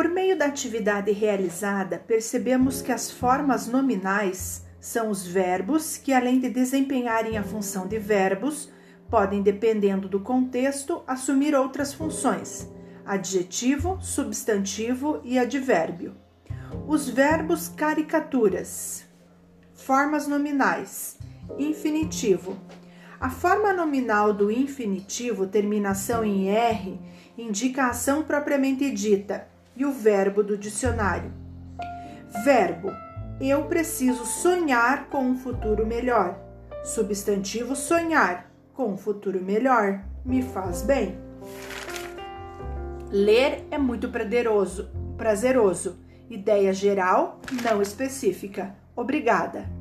Por meio da atividade realizada, percebemos que as formas nominais são os verbos que, além de desempenharem a função de verbos, podem, dependendo do contexto, assumir outras funções: adjetivo, substantivo e advérbio. Os verbos caricaturas, formas nominais, infinitivo. A forma nominal do infinitivo, terminação em R, indica a ação propriamente dita e o verbo do dicionário. Verbo: eu preciso sonhar com um futuro melhor. Substantivo: sonhar com um futuro melhor me faz bem. Ler é muito prazeroso, prazeroso. Ideia geral, não específica. Obrigada.